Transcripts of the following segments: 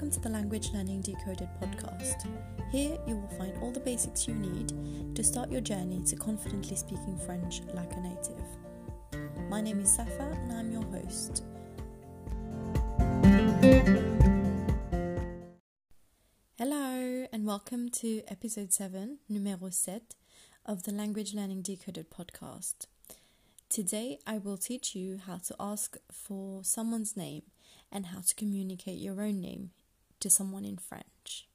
welcome to the Language Learning Decoded podcast. Here you will find all the basics you need to start your journey to confidently speaking French like a native. My name is Safa and I'm your host. Hello and welcome to episode 7, numéro 7 of the Language Learning Decoded podcast. Today I will teach you how to ask for someone's name and how to communicate your own name to someone in French.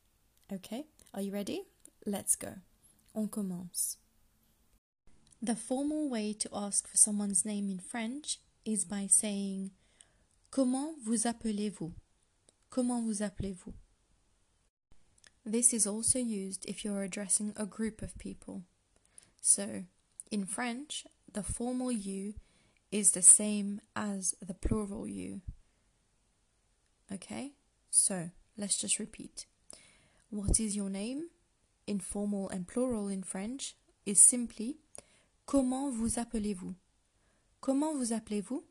Okay, are you ready? Let's go. On commence. The formal way to ask for someone's name in French is by saying Comment vous appelez-vous? Comment vous appelez-vous? This is also used if you're addressing a group of people. So, in French, the formal you is the same as the plural you. Okay, so let's just repeat. What is your name? Informal and plural in French is simply Comment vous appelez-vous? Comment vous appelez-vous?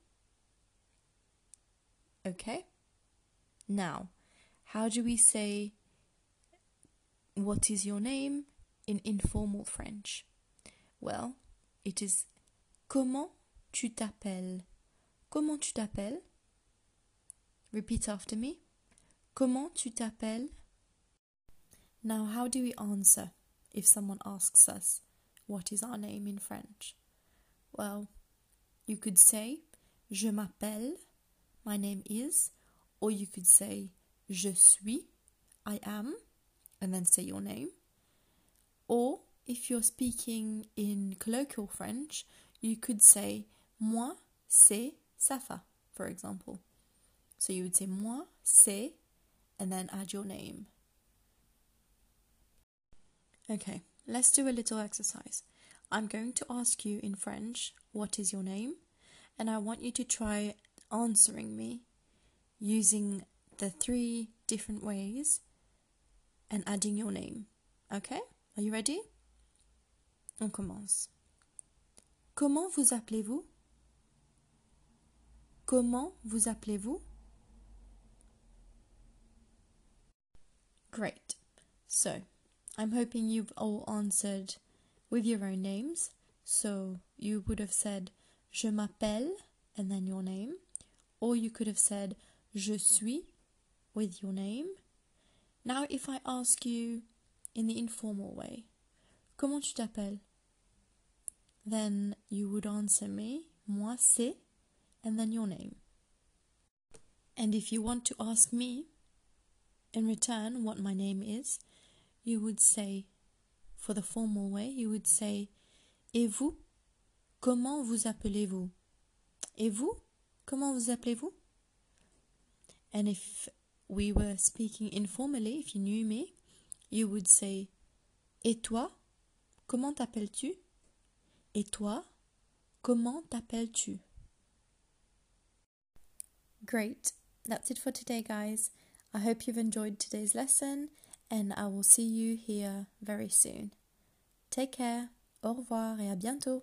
Okay. Now, how do we say what is your name in informal French? Well, it is Comment tu t'appelles? Comment tu t'appelles? Repeat after me. Comment tu t'appelles? Now, how do we answer if someone asks us what is our name in French? Well, you could say Je m'appelle, my name is, or you could say Je suis, I am, and then say your name. Or if you're speaking in colloquial French, you could say Moi, c'est Safa, for example. So you would say moi, c'est, and then add your name. Okay, let's do a little exercise. I'm going to ask you in French, what is your name? And I want you to try answering me using the three different ways and adding your name. Okay? Are you ready? On commence. Comment vous appelez-vous? Comment vous appelez-vous? Great. So, I'm hoping you've all answered with your own names. So, you would have said Je m'appelle and then your name. Or you could have said Je suis with your name. Now, if I ask you in the informal way, Comment tu t'appelles? Then you would answer me, Moi c'est, and then your name. And if you want to ask me, in return what my name is, you would say, for the formal way, you would say, Et vous? Comment vous appelez-vous? Et vous? Comment vous appelez-vous? And if we were speaking informally, if you knew me, you would say, Et toi? Comment t'appelles-tu? Et toi? Comment t'appelles-tu? Great. That's it for today, guys. I hope you've enjoyed today's lesson and I will see you here very soon. Take care, au revoir et à bientôt.